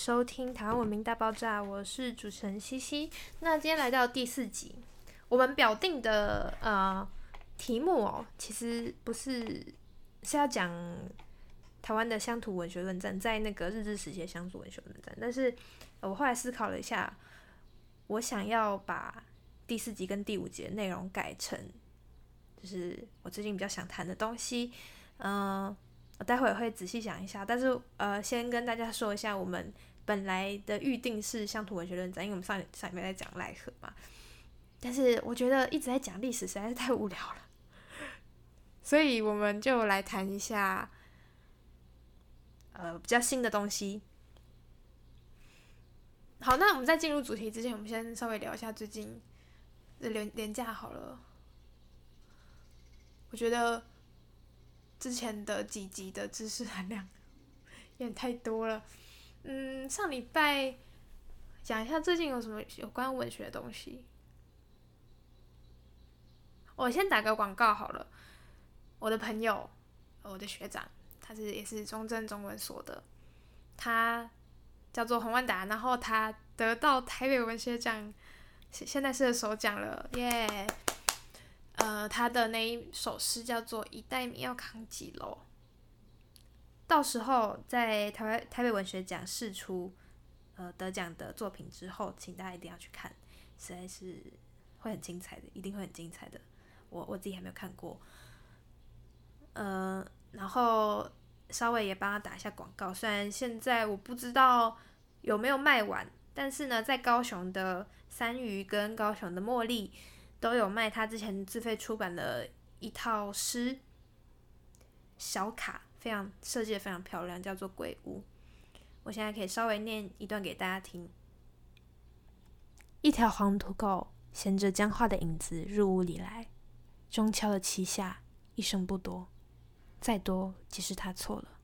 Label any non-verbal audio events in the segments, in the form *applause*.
收听《台湾文明大爆炸》，我是主持人西西。那今天来到第四集，我们表定的呃题目哦，其实不是是要讲台湾的乡土文学论战，在那个日治时期的乡土文学论战。但是我后来思考了一下，我想要把第四集跟第五集的内容改成，就是我最近比较想谈的东西，嗯、呃。我待会会仔细想一下，但是呃，先跟大家说一下，我们本来的预定是乡土文学论战，因为我们上上一面在讲赖和嘛，但是我觉得一直在讲历史实在是太无聊了，*laughs* 所以我们就来谈一下呃比较新的东西。好，那我们在进入主题之前，我们先稍微聊一下最近的廉廉价好了，我觉得。之前的几集的知识含量 *laughs* 有点太多了，嗯，上礼拜讲一下最近有什么有关文学的东西。我先打个广告好了，我的朋友，我的学长，他是也是中正中文所的，他叫做洪万达，然后他得到台北文学奖，现现在是首奖了，耶、呃，他的那一首诗叫做《一袋米要扛几楼》，到时候在台湾台北文学奖释出呃得奖的作品之后，请大家一定要去看，实在是会很精彩的，一定会很精彩的。我我自己还没有看过，呃，然后稍微也帮他打一下广告，虽然现在我不知道有没有卖完，但是呢，在高雄的三鱼跟高雄的茉莉。都有卖他之前自费出版的一套诗小卡，非常设计的非常漂亮，叫做《鬼屋》。我现在可以稍微念一段给大家听：一条黄土狗衔着僵化的影子入屋里来，钟敲了七下，一声不多，再多即是他错了。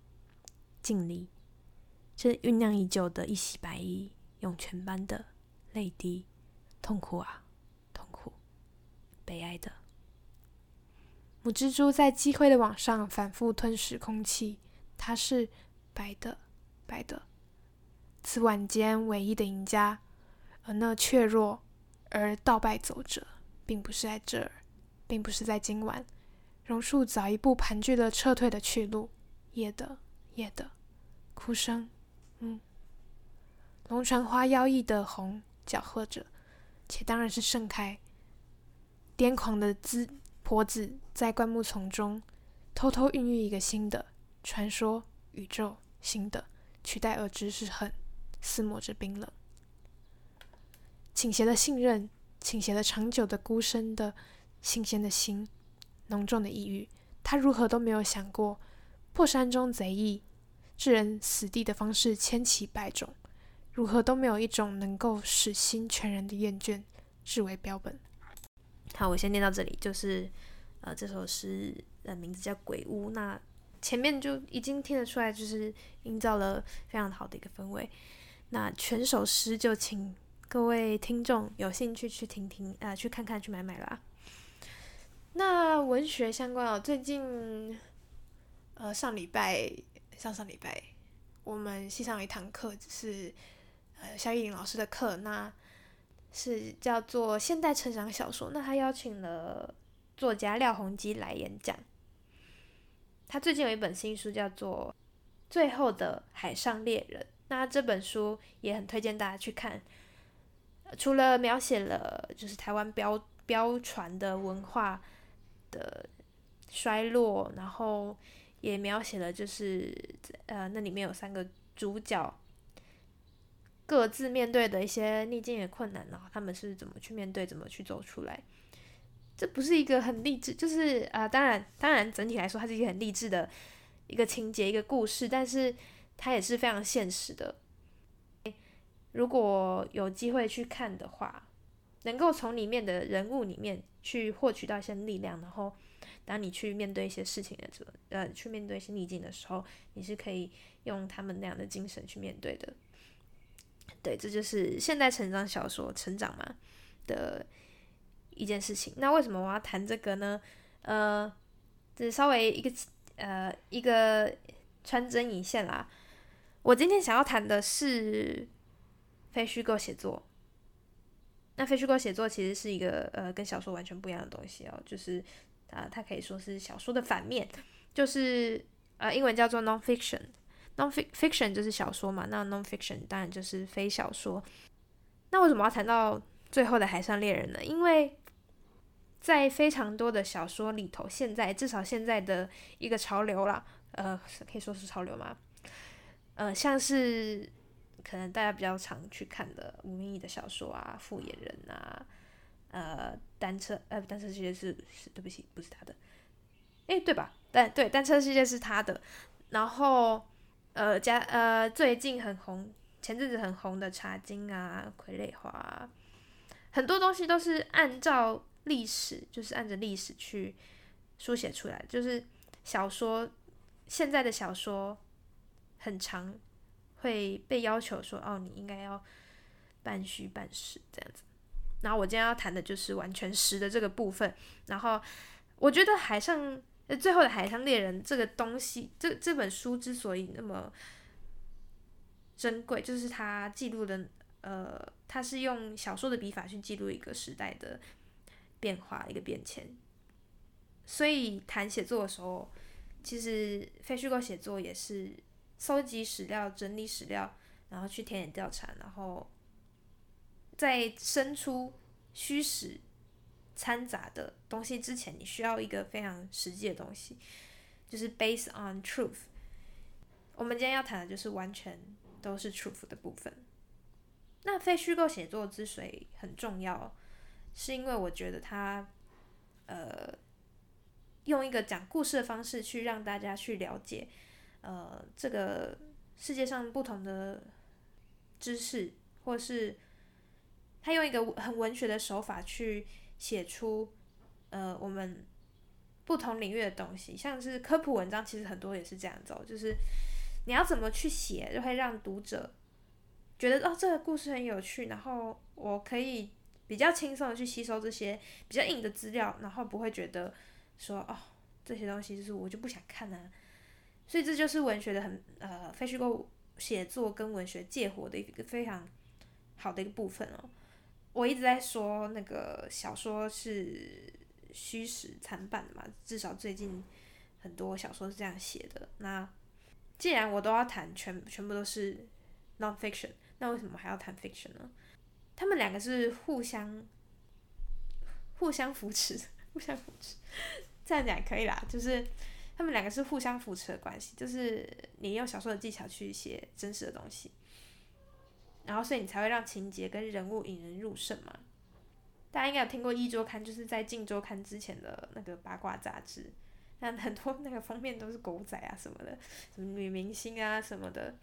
尽力，这酝酿已久的一袭白衣，涌泉般的泪滴，痛苦啊！痛苦悲哀的母蜘蛛在积灰的网上反复吞噬空气，它是白的，白的。此晚间唯一的赢家，而那怯弱而倒败走者，并不是在这儿，并不是在今晚。榕树早一步盘踞了撤退的去路。夜的，夜的，哭声，嗯。龙船花妖异的红搅和着，且当然是盛开。癫狂的姿婆子在灌木丛中偷偷孕育一个新的传说宇宙，新的取代而知是恨，撕磨着冰冷，倾斜的信任，倾斜了长久的孤身的新鲜的心，浓重的抑郁。他如何都没有想过，破山中贼易，置人死地的方式千奇百种，如何都没有一种能够使心全然的厌倦，视为标本。好，我先念到这里，就是，呃，这首诗的名字叫《鬼屋》。那前面就已经听得出来，就是营造了非常好的一个氛围。那全首诗就请各位听众有兴趣去听听，呃，去看看，去买买啦。那文学相关哦，最近，呃，上礼拜、上上礼拜，我们系上有一堂课，是呃萧依林老师的课，那。是叫做现代成长小说，那他邀请了作家廖鸿基来演讲。他最近有一本新书叫做《最后的海上猎人》，那这本书也很推荐大家去看。除了描写了就是台湾标标船的文化的衰落，然后也描写了就是呃那里面有三个主角。各自面对的一些逆境的困难，然后他们是怎么去面对，怎么去走出来？这不是一个很励志，就是啊、当然，当然，整体来说，它是一个很励志的一个情节，一个故事，但是它也是非常现实的。如果有机会去看的话，能够从里面的人物里面去获取到一些力量，然后当你去面对一些事情的时候，呃，去面对一些逆境的时候，你是可以用他们那样的精神去面对的。对，这就是现代成长小说成长嘛的一件事情。那为什么我要谈这个呢？呃，只稍微一个呃一个穿针引线啦。我今天想要谈的是非虚构写作。那非虚构写作其实是一个呃跟小说完全不一样的东西哦，就是啊、它可以说是小说的反面，就是呃英文叫做 non-fiction。Non-fiction 就是小说嘛，那 non-fiction 当然就是非小说。那为什么要谈到最后的海上猎人呢？因为在非常多的小说里头，现在至少现在的一个潮流啦，呃，可以说是潮流吗？呃，像是可能大家比较常去看的吴明义的小说啊，《复眼人》啊，呃，单车，呃，单车世界是是，对不起，不是他的，诶，对吧？但对，单车世界是他的。然后，呃，加呃，最近很红，前阵子很红的《茶经》啊，《傀儡花》啊，很多东西都是按照历史，就是按着历史去书写出来，就是小说，现在的小说。很长会被要求说哦，你应该要半虚半实这样子。然后我今天要谈的就是完全实的这个部分。然后我觉得海上那最后的海上猎人这个东西，这这本书之所以那么珍贵，就是它记录的呃，它是用小说的笔法去记录一个时代的变化，一个变迁。所以谈写作的时候，其实非虚构写作也是。搜集史料、整理史料，然后去田野调查，然后再生出虚实掺杂的东西之前，你需要一个非常实际的东西，就是 based on truth。我们今天要谈的就是完全都是 truth 的部分。那非虚构写作之所以很重要，是因为我觉得它，呃，用一个讲故事的方式去让大家去了解。呃，这个世界上不同的知识，或是他用一个很文学的手法去写出呃我们不同领域的东西，像是科普文章，其实很多也是这样子，就是你要怎么去写，就会让读者觉得哦这个故事很有趣，然后我可以比较轻松的去吸收这些比较硬的资料，然后不会觉得说哦这些东西就是我就不想看啊。所以这就是文学的很呃非虚构写作跟文学借火的一个非常好的一个部分哦。我一直在说那个小说是虚实参半的嘛，至少最近很多小说是这样写的。那既然我都要谈全全部都是 non-fiction，那为什么还要谈 fiction 呢？他们两个是互相互相扶持，互相扶持，这样讲也可以啦，就是。他们两个是互相扶持的关系，就是你用小说的技巧去写真实的东西，然后所以你才会让情节跟人物引人入胜嘛。大家应该有听过《一周刊》，就是在《镜周刊》之前的那个八卦杂志，那很多那个封面都是狗仔啊什么的，什么女明星啊什么的，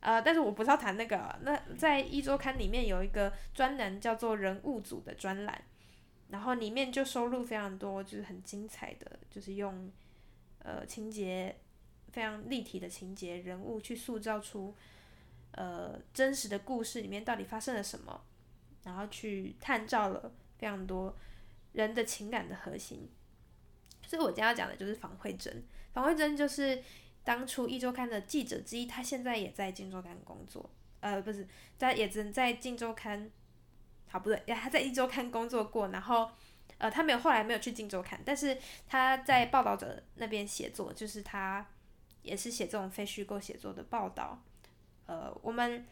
呃，但是我不是要谈那个，那在《一周刊》里面有一个专栏叫做人物组的专栏，然后里面就收录非常多，就是很精彩的，就是用。呃，情节非常立体的情节，人物去塑造出呃真实的故事里面到底发生了什么，然后去探照了非常多人的情感的核心。所以我今天要讲的就是房慧珍，房慧珍就是当初一周刊的记者之一，他现在也在镜周刊工作，呃，不是在也只在镜周刊，好不对，呀，他在一周刊工作过，然后。呃，他没有后来没有去《镜周刊》，但是他在报道者那边写作，就是他也是写这种非虚构写作的报道。呃，我们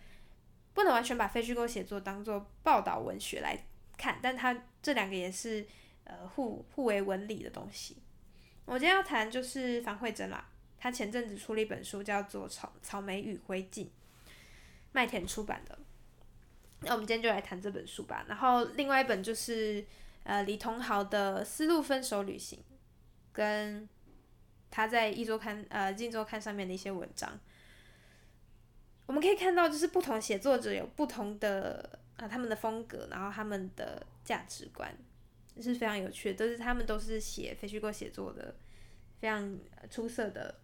不能完全把非虚构写作当做报道文学来看，但他这两个也是呃互互为文理的东西。我今天要谈就是樊慧珍啦，他前阵子出了一本书，叫做《草草莓与灰烬》，麦田出版的。那我们今天就来谈这本书吧。然后另外一本就是。呃，李同豪的《丝路分手旅行》，跟他在一周刊呃《镜周刊》上面的一些文章，我们可以看到，就是不同写作者有不同的啊、他们的风格，然后他们的价值观，是非常有趣的，都是他们都是写非虚构写作的非常出色的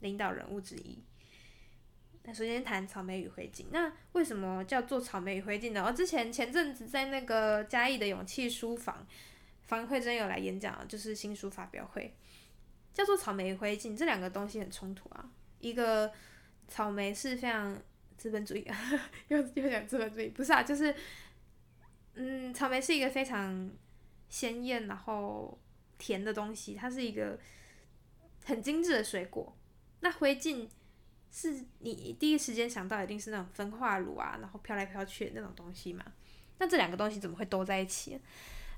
领导人物之一。那首先谈草莓与灰烬，那为什么叫做草莓与灰烬呢？我之前前阵子在那个嘉义的勇气书房，房慧真有来演讲，就是新书发表会，叫做草莓与灰烬，这两个东西很冲突啊。一个草莓是非常资本主义啊，又又讲资本主义，不是啊，就是嗯，草莓是一个非常鲜艳然后甜的东西，它是一个很精致的水果。那灰烬是你第一时间想到一定是那种分化乳啊，然后飘来飘去的那种东西嘛？那这两个东西怎么会都在一起？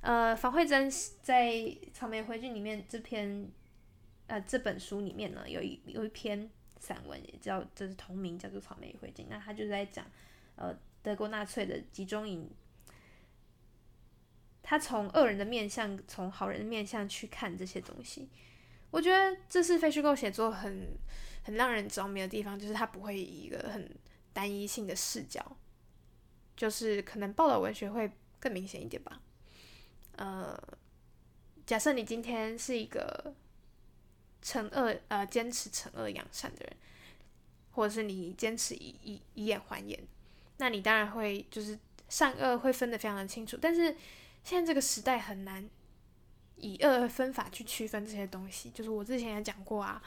呃，房慧珍在《草莓灰烬》里面这篇呃这本书里面呢，有一有一篇散文也叫就是同名叫做《草莓灰烬》，那他就是在讲呃德国纳粹的集中营，他从恶人的面相，从好人的面相去看这些东西。我觉得这是非虚构写作很很让人着迷的地方，就是他不会以一个很单一性的视角，就是可能报道文学会更明显一点吧。呃，假设你今天是一个惩恶呃坚持惩恶扬善的人，或者是你坚持以以以眼还眼，那你当然会就是善恶会分得非常的清楚。但是现在这个时代很难以恶分法去区分这些东西。就是我之前也讲过啊，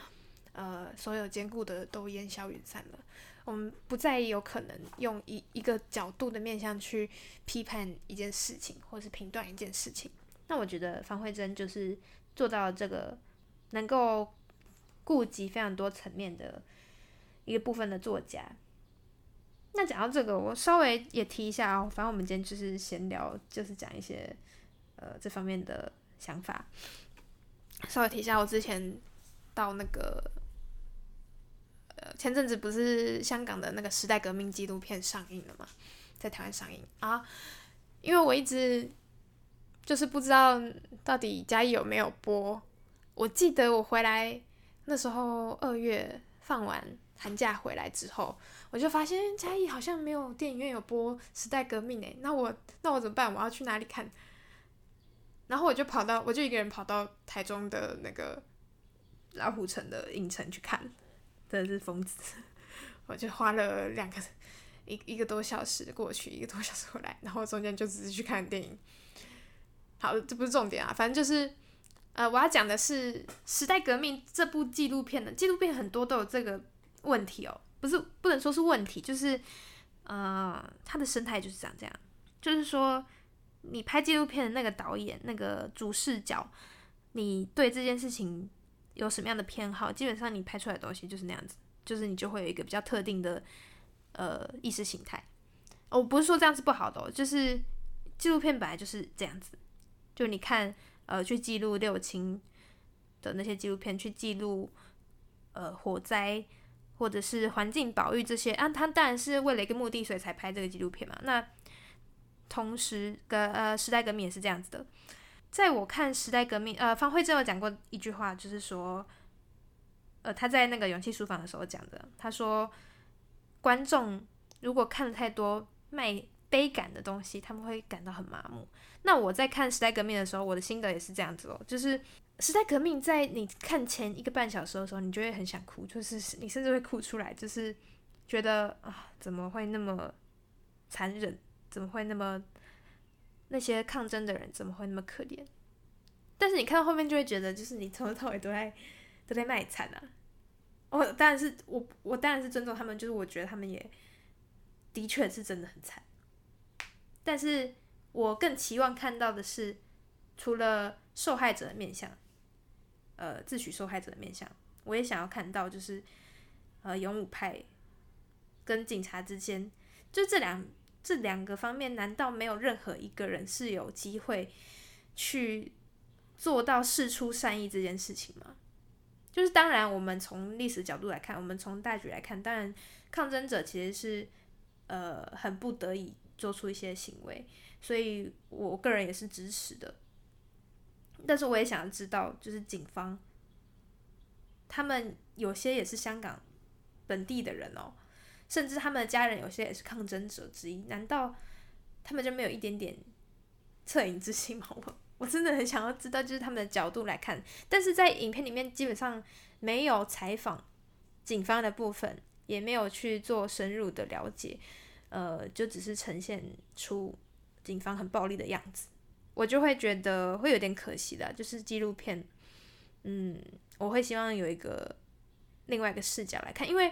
呃，所有坚固的都烟消云散了。我们不再有可能用一一个角度的面向去批判一件事情，或是评断一件事情。那我觉得方慧珍就是做到这个能够顾及非常多层面的一个部分的作家。那讲到这个，我稍微也提一下哦。反正我们今天就是闲聊，就是讲一些呃这方面的想法。稍微提一下，我之前到那个。前阵子不是香港的那个时代革命纪录片上映了吗？在台湾上映啊，因为我一直就是不知道到底嘉义有没有播。我记得我回来那时候二月放完寒假回来之后，我就发现嘉义好像没有电影院有播时代革命诶，那我那我怎么办？我要去哪里看？然后我就跑到，我就一个人跑到台中的那个老虎城的影城去看。真的是疯子，*laughs* 我就花了两个一一个多小时过去，一个多小时回来，然后中间就只是去看电影。好，这不是重点啊，反正就是，呃，我要讲的是《时代革命》这部纪录片的纪录片很多都有这个问题哦，不是不能说是问题，就是，呃，它的生态就是长这样，就是说，你拍纪录片的那个导演那个主视角，你对这件事情。有什么样的偏好，基本上你拍出来的东西就是那样子，就是你就会有一个比较特定的呃意识形态。我不是说这样是不好的哦，就是纪录片本来就是这样子，就你看呃去记录六亲的那些纪录片，去记录呃火灾或者是环境保育这些啊，他当然是为了一个目的，所以才拍这个纪录片嘛。那同时跟呃时代革命也是这样子的。在我看时代革命，呃，方慧珍有讲过一句话，就是说，呃，他在那个勇气书房的时候讲的，他说，观众如果看了太多卖悲感的东西，他们会感到很麻木。那我在看时代革命的时候，我的心得也是这样子哦，就是时代革命在你看前一个半小时的时候，你就会很想哭，就是你甚至会哭出来，就是觉得啊，怎么会那么残忍，怎么会那么。那些抗争的人怎么会那么可怜？但是你看到后面就会觉得，就是你从头到尾都在都在卖惨啊！我当然是我我当然是尊重他们，就是我觉得他们也的确是真的很惨。但是我更期望看到的是，除了受害者的面相，呃，自诩受害者的面相，我也想要看到，就是呃，勇武派跟警察之间，就这两。这两个方面，难道没有任何一个人是有机会去做到事出善意这件事情吗？就是当然，我们从历史角度来看，我们从大局来看，当然抗争者其实是呃很不得已做出一些行为，所以我个人也是支持的。但是我也想要知道，就是警方他们有些也是香港本地的人哦。甚至他们的家人有些也是抗争者之一，难道他们就没有一点点恻隐之心吗？*laughs* 我我真的很想要知道，就是他们的角度来看。但是在影片里面基本上没有采访警方的部分，也没有去做深入的了解，呃，就只是呈现出警方很暴力的样子，我就会觉得会有点可惜的。就是纪录片，嗯，我会希望有一个另外一个视角来看，因为。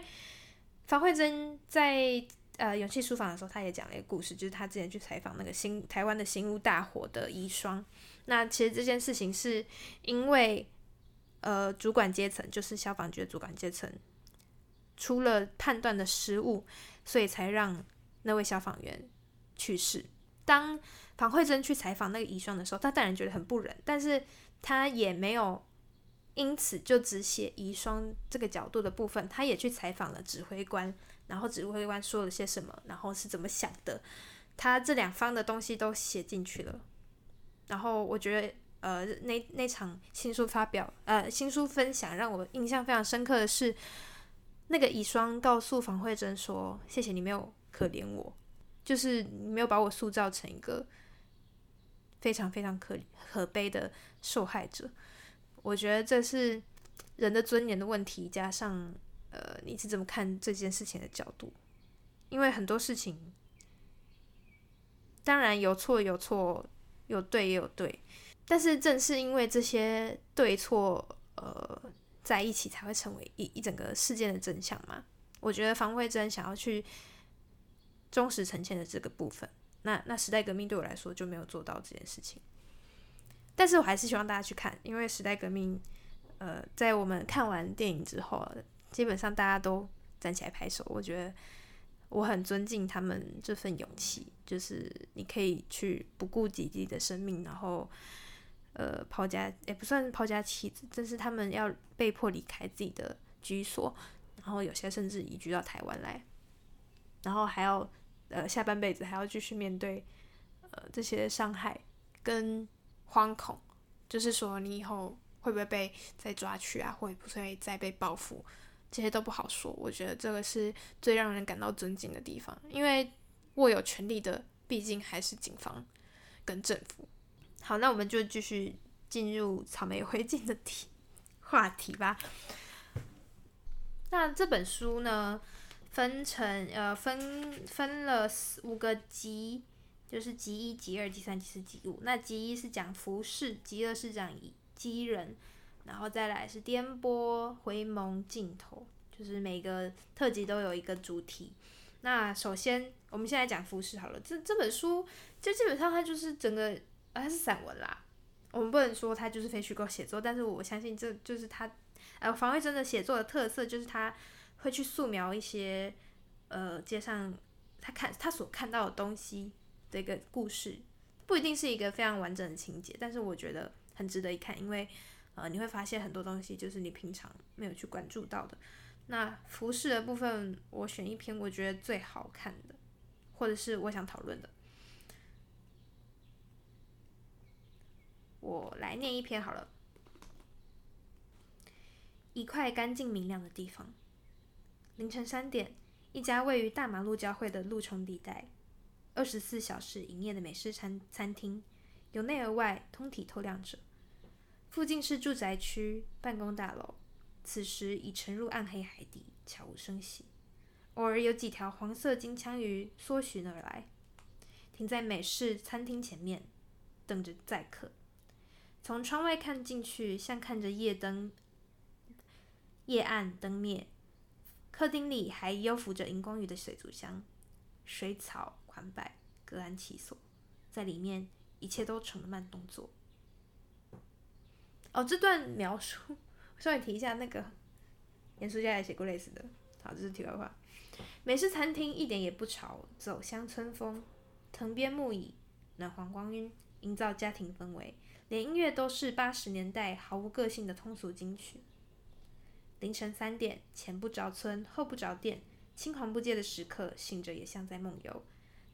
房慧真在呃勇气书房的时候，他也讲了一个故事，就是他之前去采访那个新台湾的新屋大火的遗孀。那其实这件事情是因为呃主管阶层，就是消防局的主管阶层出了判断的失误，所以才让那位消防员去世。当房慧珍去采访那个遗孀的时候，他当然觉得很不忍，但是他也没有。因此，就只写遗孀这个角度的部分，他也去采访了指挥官，然后指挥官说了些什么，然后是怎么想的，他这两方的东西都写进去了。然后我觉得，呃，那那场新书发表，呃，新书分享让我印象非常深刻的是，那个遗孀告诉房慧珍说：“谢谢你没有可怜我，就是你没有把我塑造成一个非常非常可可悲的受害者。”我觉得这是人的尊严的问题，加上呃，你是怎么看这件事情的角度？因为很多事情，当然有错有错，有对也有对，但是正是因为这些对错呃在一起，才会成为一一整个事件的真相嘛。我觉得房慧真想要去忠实呈现的这个部分，那那时代革命对我来说就没有做到这件事情。但是我还是希望大家去看，因为时代革命，呃，在我们看完电影之后，基本上大家都站起来拍手。我觉得我很尊敬他们这份勇气，就是你可以去不顾自己的生命，然后呃抛家也不算抛家弃子，但是他们要被迫离开自己的居所，然后有些甚至移居到台湾来，然后还要呃下半辈子还要继续面对呃这些伤害跟。惶恐，就是说你以后会不会被再抓去啊？会不会再被报复？这些都不好说。我觉得这个是最让人感到尊敬的地方，因为握有权力的毕竟还是警方跟政府。好，那我们就继续进入草莓灰烬的题话题吧。那这本书呢，分成呃分分了五个集。就是集一、集二、集三、集四、集五。那集一是讲服饰，集二是讲机人，然后再来是颠簸、回眸、镜头，就是每个特辑都有一个主题。那首先，我们现在讲服饰好了。这这本书就基本上它就是整个，啊、它是散文啦。我们不能说它就是非虚构写作，但是我相信这就是它，呃，防卫真的写作的特色，就是他会去素描一些，呃，街上他看他所看到的东西。的一个故事，不一定是一个非常完整的情节，但是我觉得很值得一看，因为呃你会发现很多东西就是你平常没有去关注到的。那服饰的部分，我选一篇我觉得最好看的，或者是我想讨论的，我来念一篇好了。一块干净明亮的地方，凌晨三点，一家位于大马路交汇的路冲地带。二十四小时营业的美式餐餐厅，由内而外通体透亮着。附近是住宅区、办公大楼，此时已沉入暗黑海底，悄无声息。偶尔有几条黄色金枪鱼搜寻而来，停在美式餐厅前面，等着载客。从窗外看进去，像看着夜灯夜暗灯灭。客厅里还幽浮着荧光鱼的水族箱，水草。款摆各安其所，在里面一切都成了慢动作。哦，这段描述，稍微提一下，那个严书家也写过类似的。好，这是题外话。美式餐厅一点也不潮，走乡村风，藤编木椅，暖黄光晕，营造家庭氛围，连音乐都是八十年代毫无个性的通俗金曲。凌晨三点，前不着村后不着店，青黄不接的食客醒着也像在梦游。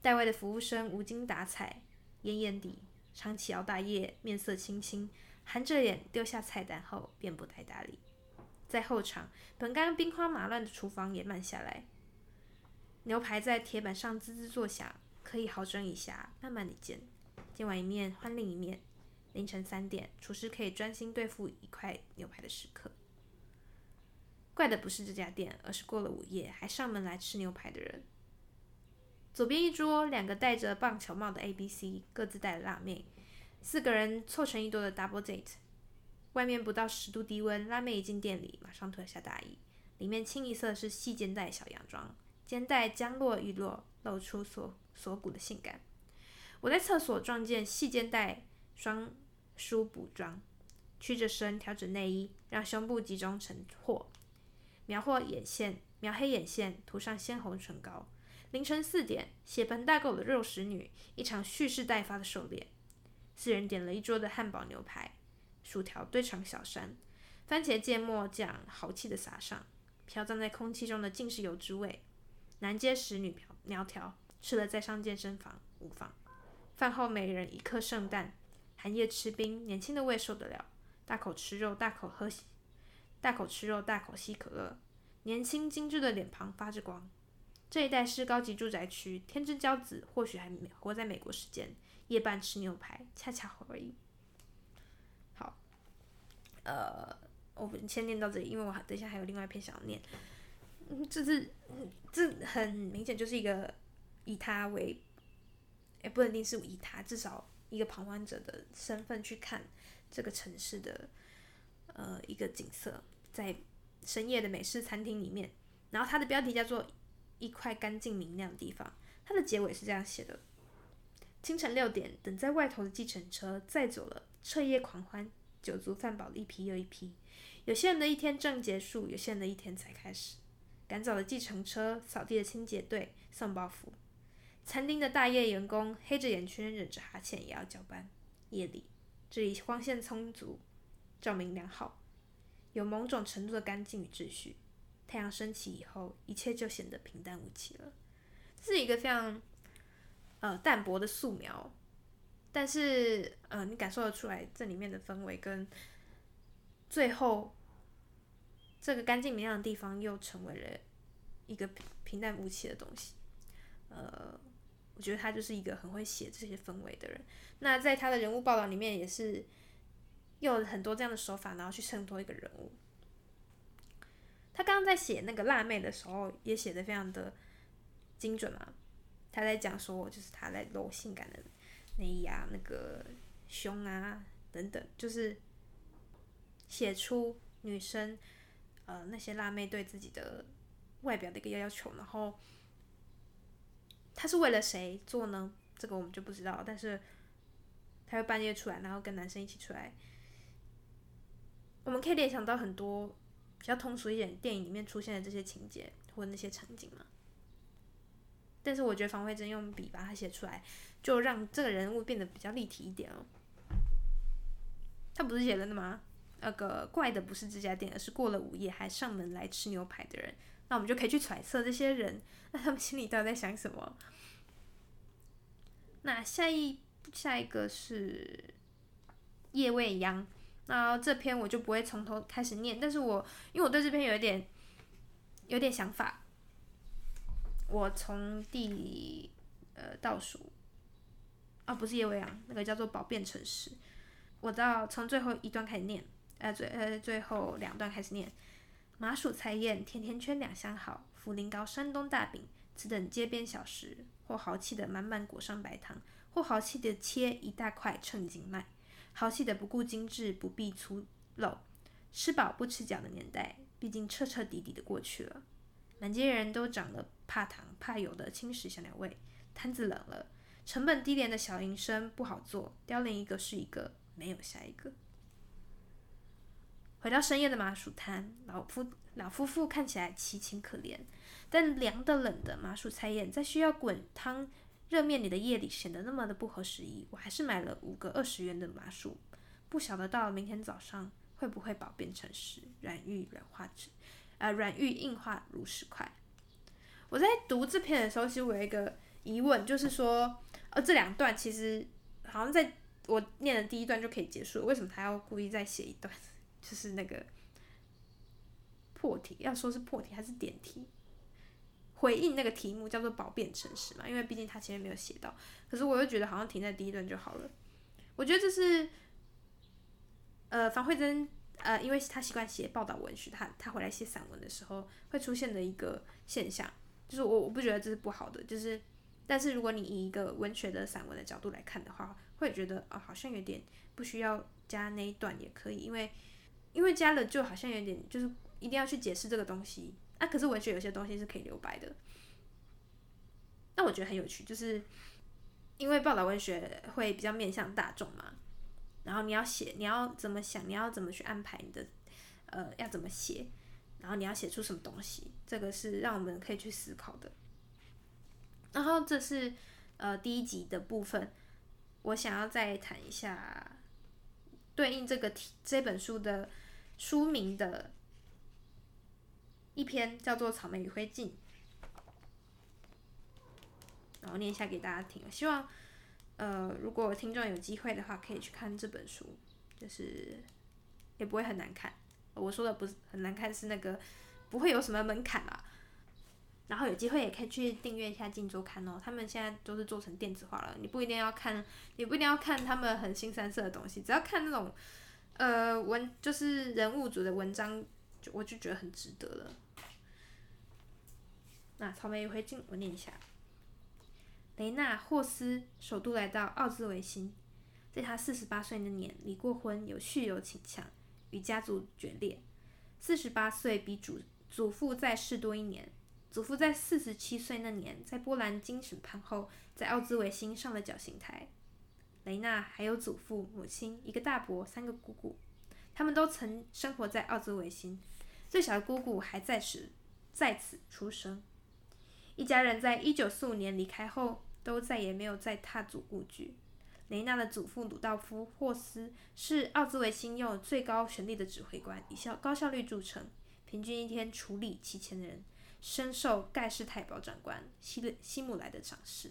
带外的服务生无精打采，奄奄地，长期熬大夜，面色青青，含着脸丢下菜单后便不太搭理。在后场，本该兵荒马乱的厨房也慢下来，牛排在铁板上滋滋作响，可以好整以暇，慢慢地煎，煎完一面换另一面。凌晨三点，厨师可以专心对付一块牛排的时刻。怪的不是这家店，而是过了午夜还上门来吃牛排的人。左边一桌，两个戴着棒球帽的 A、B、C 各自带了辣妹，四个人凑成一桌的 double date。外面不到十度低温，辣妹一进店里，马上脱下大衣，里面清一色是细肩带小洋装，肩带将落欲落，露出锁锁骨的性感。我在厕所撞见细肩带双梳补装，曲着身调整内衣，让胸部集中成货，描画眼线，描黑眼线，涂上鲜红唇膏。凌晨四点，血盆大口的肉食女，一场蓄势待发的狩猎。四人点了一桌的汉堡牛排，薯条堆成小山，番茄芥末酱豪气的撒上，飘荡在空气中的尽是油脂味。男街食，女苗条，吃了再上健身房无妨。饭后每人一颗圣诞，寒夜吃冰，年轻的胃受得了。大口吃肉，大口喝，大口吃肉，大口吸可乐。年轻精致的脸庞发着光。这一带是高级住宅区，天之骄子或许还活在美国时间。夜半吃牛排，恰恰好而已。好，呃，我们先念到这里，因为我等一下还有另外一篇想念。嗯，这是，这很明显就是一个以他为。也不一定是以他，至少一个旁观者的身份去看这个城市的呃一个景色，在深夜的美式餐厅里面，然后它的标题叫做“一块干净明亮的地方”，它的结尾是这样写的：清晨六点，等在外头的计程车载走了彻夜狂欢、酒足饭饱的一批又一批。有些人的一天正结束，有些人的一天才开始。赶早的计程车，扫地的清洁队，送包袱。餐厅的大夜员工黑着眼圈，忍着哈欠也要交班。夜里，这里光线充足，照明良好，有某种程度的干净与秩序。太阳升起以后，一切就显得平淡无奇了。是一个非常呃淡薄的素描，但是呃你感受得出来这里面的氛围跟最后这个干净明亮的地方又成为了一个平平淡无奇的东西，呃。我觉得他就是一个很会写这些氛围的人。那在他的人物报道里面，也是用很多这样的手法，然后去衬托一个人物。他刚刚在写那个辣妹的时候，也写的非常的精准嘛。他在讲说，就是他在露性感的内衣啊，那个胸啊等等，就是写出女生呃那些辣妹对自己的外表的一个要求，然后。他是为了谁做呢？这个我们就不知道。但是他会半夜出来，然后跟男生一起出来。我们可以联想到很多比较通俗一点电影里面出现的这些情节或那些场景嘛。但是我觉得房慧真用笔把它写出来，就让这个人物变得比较立体一点哦。他不是写了的吗？那个怪的不是这家店，而是过了午夜还上门来吃牛排的人。那我们就可以去揣测这些人，那他们心里到底在想什么？那下一下一个是夜未央，那这篇我就不会从头开始念，但是我因为我对这篇有一点有点想法，我从第呃倒数。啊，不是叶未央，那个叫做宝变城市，我到从最后一段开始念，呃最呃最后两段开始念。麻薯菜宴，甜甜圈两相好，茯苓糕、山东大饼，此等街边小食，或豪气的满满裹上白糖，或豪气的切一大块称斤卖，豪气的不顾精致，不必粗陋，吃饱不吃脚的年代，毕竟彻彻底底的过去了。满街人都长了怕糖怕油的轻食小鸟胃，摊子冷了，成本低廉的小营生不好做，凋零一个是一个，没有下一个。回到深夜的麻薯摊，老夫老夫妇看起来凄清可怜，但凉的冷的麻薯菜宴，在需要滚汤热面里的夜里显得那么的不合时宜。我还是买了五个二十元的麻薯，不晓得到了明天早上会不会饱变成石软玉软化纸，呃软玉硬化如石块。我在读这篇的时候，其实我有一个疑问，就是说，呃这两段其实好像在我念的第一段就可以结束，为什么他要故意再写一段？*laughs* 就是那个破题，要说是破题还是点题？回应那个题目叫做“宝变城市”嘛，因为毕竟他前面没有写到。可是我又觉得好像停在第一段就好了。我觉得这是，呃，房慧珍，呃，因为他习惯写报道文学，他他回来写散文的时候会出现的一个现象，就是我我不觉得这是不好的，就是，但是如果你以一个文学的散文的角度来看的话，会觉得啊、哦，好像有点不需要加那一段也可以，因为。因为加了就好像有点就是一定要去解释这个东西。啊，可是文学有些东西是可以留白的。那我觉得很有趣，就是因为报道文学会比较面向大众嘛，然后你要写，你要怎么想，你要怎么去安排你的，呃，要怎么写，然后你要写出什么东西，这个是让我们可以去思考的。然后这是呃第一集的部分，我想要再谈一下对应这个题这本书的书名的一篇，叫做《草莓与灰烬》。然后念一下给大家听。希望，呃，如果听众有机会的话，可以去看这本书，就是也不会很难看。我说的不是很难看，是那个不会有什么门槛啦。然后有机会也可以去订阅一下《镜周刊》哦，他们现在都是做成电子化了，你不一定要看，你不一定要看他们很新三色的东西，只要看那种，呃，文就是人物组的文章，就我就觉得很值得了。那草莓与灰烬，我念一下。雷纳·霍斯首度来到奥兹维辛，在他四十八岁那年离过婚，有酗酒倾向，与家族决裂。四十八岁比祖祖父在世多一年。祖父在四十七岁那年在波兰经审判后，在奥兹维辛上了绞刑台。雷纳还有祖父、母亲、一个大伯、三个姑姑，他们都曾生活在奥兹维辛。最小的姑姑还在时在此出生。一家人在一九四五年离开后，都再也没有再踏足故居。雷纳的祖父鲁道夫·霍斯是奥兹维辛拥有最高权力的指挥官，以效高效率著称，平均一天处理七千人，深受盖世太保长官希希姆莱的赏识。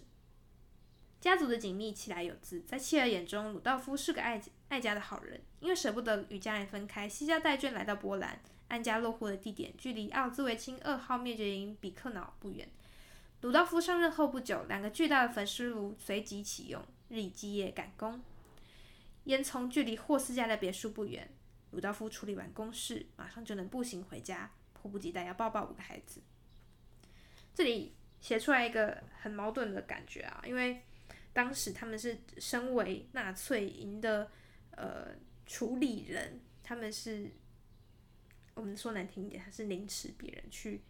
家族的紧密，其来有自。在妻儿眼中，鲁道夫是个爱爱家的好人。因为舍不得与家人分开，西家带眷来到波兰，安家落户的地点距离奥兹维辛二号灭绝营比克瑙不远。鲁道夫上任后不久，两个巨大的焚尸炉随即启用，日以继夜赶工。烟囱距离霍斯家的别墅不远，鲁道夫处理完公事，马上就能步行回家，迫不及待要抱抱五个孩子。这里写出来一个很矛盾的感觉啊，因为当时他们是身为纳粹营的呃处理人，他们是我们说难听一点，他是凌迟别人去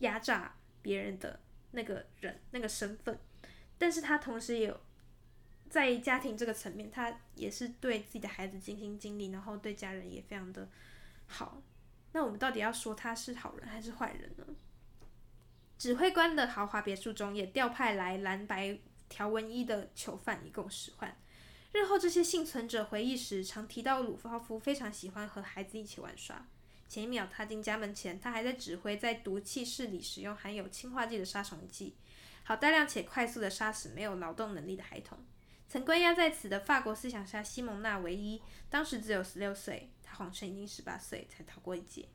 压榨。别人的那个人那个身份，但是他同时也有在家庭这个层面，他也是对自己的孩子尽心尽力，然后对家人也非常的好。那我们到底要说他是好人还是坏人呢？指挥官的豪华别墅中也调派来蓝白条纹衣的囚犯，一共十换。日后这些幸存者回忆时，常提到鲁道夫非常喜欢和孩子一起玩耍。前一秒踏进家门前，他还在指挥在毒气室里使用含有氰化剂的杀虫剂，好大量且快速地杀死没有劳动能力的孩童。曾关押在此的法国思想家西蒙娜·维伊，当时只有十六岁，他谎称已经十八岁才逃过一劫。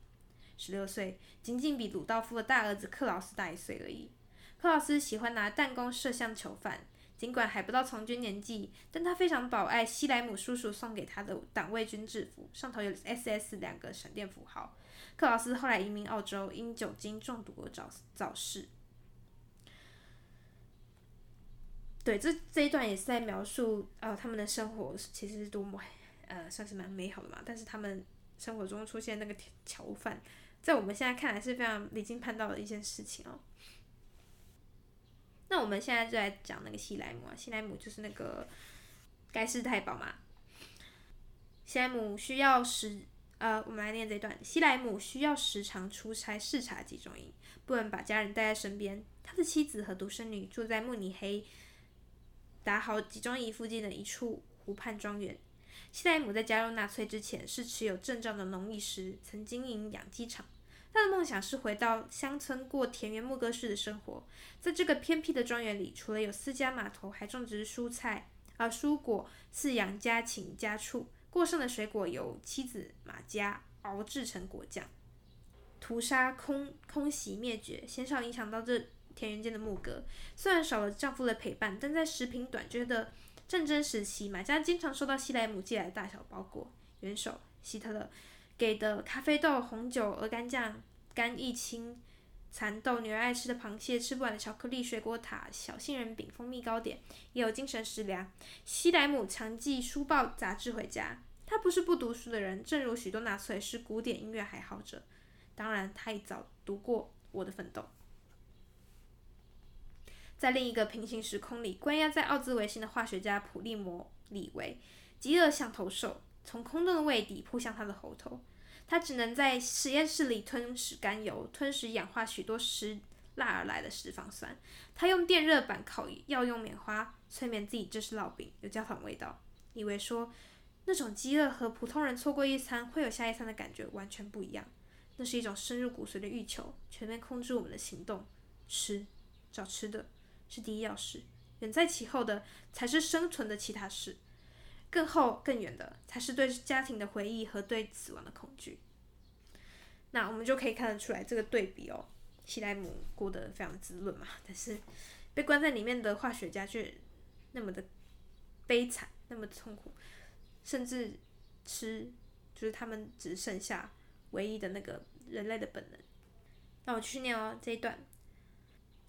十六岁，仅仅比鲁道夫的大儿子克劳斯大一岁而已。克劳斯喜欢拿弹弓射向囚犯。尽管还不到从军年纪，但他非常宝爱西莱姆叔叔送给他的党卫军制服，上头有 SS 两个闪电符号。克劳斯后来移民澳洲，因酒精中毒而早早逝。对，这这一段也是在描述呃他们的生活其实是多么呃算是蛮美好的嘛，但是他们生活中出现那个囚犯，在我们现在看来是非常离经叛道的一件事情哦。那我们现在就来讲那个西莱姆啊，西莱姆就是那个盖世太保嘛。西莱姆需要时，呃，我们来念这段。西莱姆需要时常出差视察集中营，不能把家人带在身边。他的妻子和独生女住在慕尼黑达豪集中营附近的一处湖畔庄园。西莱姆在加入纳粹之前是持有证照的农艺师，曾经营养鸡场。他的梦想是回到乡村过田园牧歌式的生活，在这个偏僻的庄园里，除了有私家码头，还种植蔬菜、啊、蔬果，饲养家禽家畜。过剩的水果由妻子玛加熬制成果酱。屠杀空空袭灭绝，鲜少影响到这田园间的牧歌。虽然少了丈夫的陪伴，但在食品短缺的战争时期，玛加经常收到西莱姆寄来的大小包裹。元首希特勒。给的咖啡豆、红酒、鹅肝酱、干益青、蚕豆、女儿爱吃的螃蟹、吃不完的巧克力、水果塔、小杏仁饼、蜂蜜糕点，也有精神食粮。西莱姆常寄书报杂志回家，他不是不读书的人，正如许多纳粹是古典音乐爱好者。当然，他也早读过《我的奋斗》。在另一个平行时空里，关押在奥兹维辛的化学家普利摩李维，饥饿像头兽，从空洞的胃底扑向他的喉头。他只能在实验室里吞食甘油，吞食氧化许多失蜡而来的脂肪酸。他用电热板烤药用棉花，催眠自己这是烙饼，有焦糖味道。李维说，那种饥饿和普通人错过一餐会有下一餐的感觉完全不一样。那是一种深入骨髓的欲求，全面控制我们的行动。吃，找吃的。是第一要事，远在其后的才是生存的其他事，更后更远的才是对家庭的回忆和对死亡的恐惧。那我们就可以看得出来这个对比哦。西莱姆过得非常滋润嘛，但是被关在里面的化学家却那么的悲惨，那么的痛苦，甚至吃就是他们只剩下唯一的那个人类的本能。那我去念哦这一段。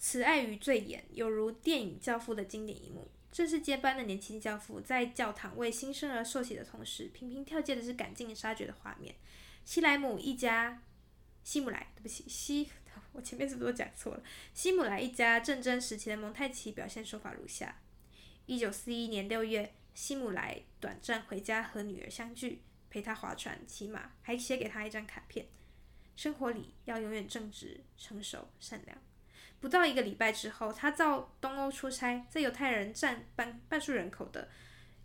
慈爱与醉眼，犹如电影《教父》的经典一幕。正是接班的年轻教父在教堂为新生儿受洗的同时，频频跳接的是赶尽杀绝的画面。西莱姆一家，西姆莱，对不起，西，*laughs* 我前面是不是都讲错了？西姆莱一家战争时期的蒙太奇表现手法如下：一九四一年六月，西姆莱短暂回家和女儿相聚，陪她划船、骑马，还写给她一张卡片：生活里要永远正直、成熟、善良。不到一个礼拜之后，他到东欧出差，在犹太人占半半数人口的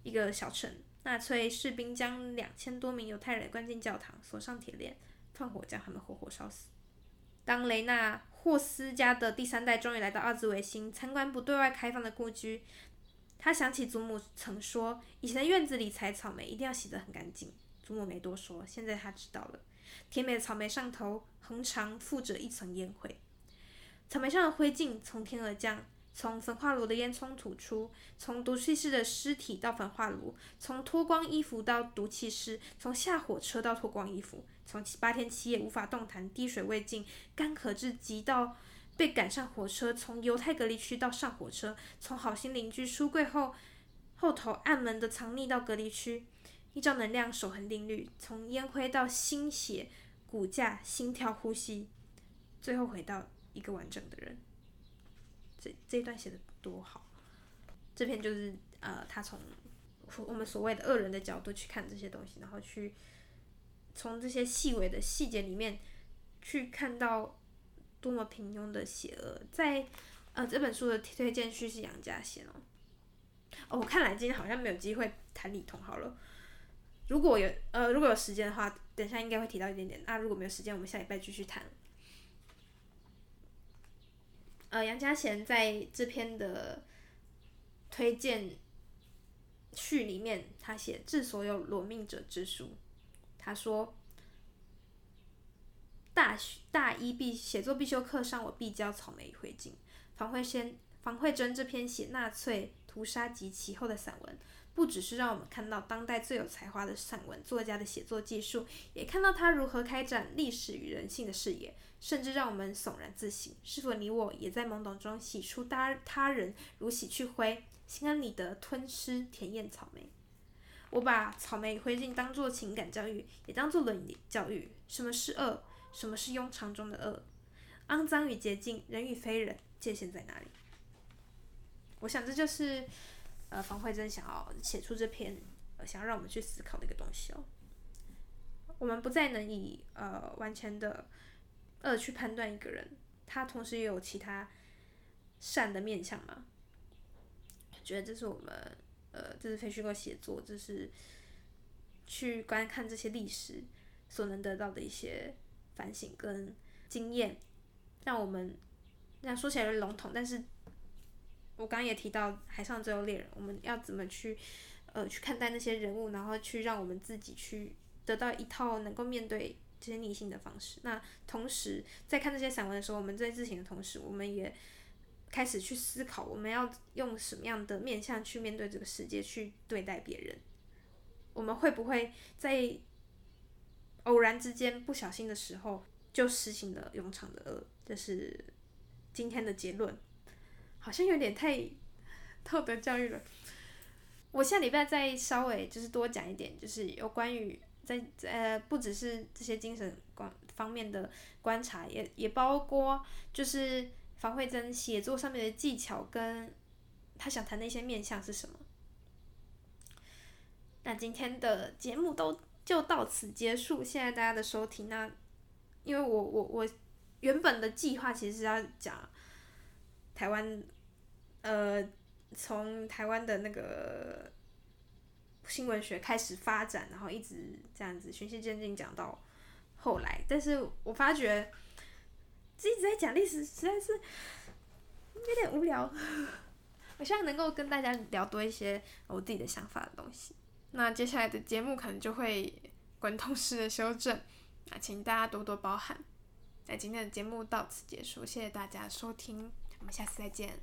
一个小城，纳粹士兵将两千多名犹太人关进教堂，锁上铁链，放火将他们活活烧死。当雷纳霍斯家的第三代终于来到奥兹维辛参观不对外开放的故居，他想起祖母曾说，以前的院子里采草莓一定要洗得很干净。祖母没多说，现在他知道了，甜美的草莓上头横长附着一层烟灰。草莓上的灰烬从天而降，从焚化炉的烟囱吐出，从毒气室的尸体到焚化炉，从脱光衣服到毒气室，从下火车到脱光衣服，从七八天七夜无法动弹、滴水未进、干渴至极到被赶上火车，从犹太隔离区到上火车，从好心邻居书柜后后头暗门的藏匿到隔离区，依照能量守恒定律，从烟灰到心血、骨架、心跳、呼吸，最后回到。一个完整的人，这这一段写的多好。这篇就是呃，他从我们所谓的恶人的角度去看这些东西，然后去从这些细微的细节里面去看到多么平庸的邪恶。在呃这本书的推荐序是杨家贤哦。哦，我看来今天好像没有机会谈李彤好了。如果有呃如果有时间的话，等下应该会提到一点点。那如果没有时间，我们下礼拜继续谈。呃，杨家贤在这篇的推荐序里面，他写致所有裸命者之书。他说，大学大一必写作必修课上，我必教草莓与灰烬。房慧仙、房慧珍这篇写纳粹屠杀及其后的散文。不只是让我们看到当代最有才华的散文作家的写作技术，也看到他如何开展历史与人性的视野，甚至让我们悚然自省：是否你我也在懵懂中洗出他他人如洗去灰，心安理得吞吃甜艳草莓？我把草莓灰烬当做情感教育，也当做伦理教育。什么是恶？什么是庸常中的恶？肮脏与洁净，人与非人，界限在哪里？我想这就是。呃，房慧珍想要写出这篇，呃，想要让我们去思考的一个东西哦。我们不再能以呃完全的恶去判断一个人，他同时也有其他善的面向嘛。觉得这是我们呃，这是非虚构写作，这是去观看这些历史所能得到的一些反省跟经验，让我们那说起来有点笼统，但是。我刚刚也提到《海上自由猎人》，我们要怎么去，呃，去看待那些人物，然后去让我们自己去得到一套能够面对这些逆性的方式。那同时，在看这些散文的时候，我们在自省的同时，我们也开始去思考，我们要用什么样的面向去面对这个世界，去对待别人。我们会不会在偶然之间不小心的时候，就实行了庸常的恶？这是今天的结论。好像有点太道德教育了。我下礼拜再稍微就是多讲一点，就是有关于在呃不只是这些精神观方面的观察，也也包括就是房慧珍写作上面的技巧跟他想谈的一些面向是什么。那今天的节目都就到此结束，谢谢大家的收听。那因为我我我原本的计划其实是要讲台湾，呃，从台湾的那个新闻学开始发展，然后一直这样子循序渐进讲到后来。但是我发觉一直在讲历史，实在是有点无聊。*laughs* 我希望能够跟大家聊多一些我自己的想法的东西。那接下来的节目可能就会滚动式的修正，那请大家多多包涵。那今天的节目到此结束，谢谢大家收听，我们下次再见。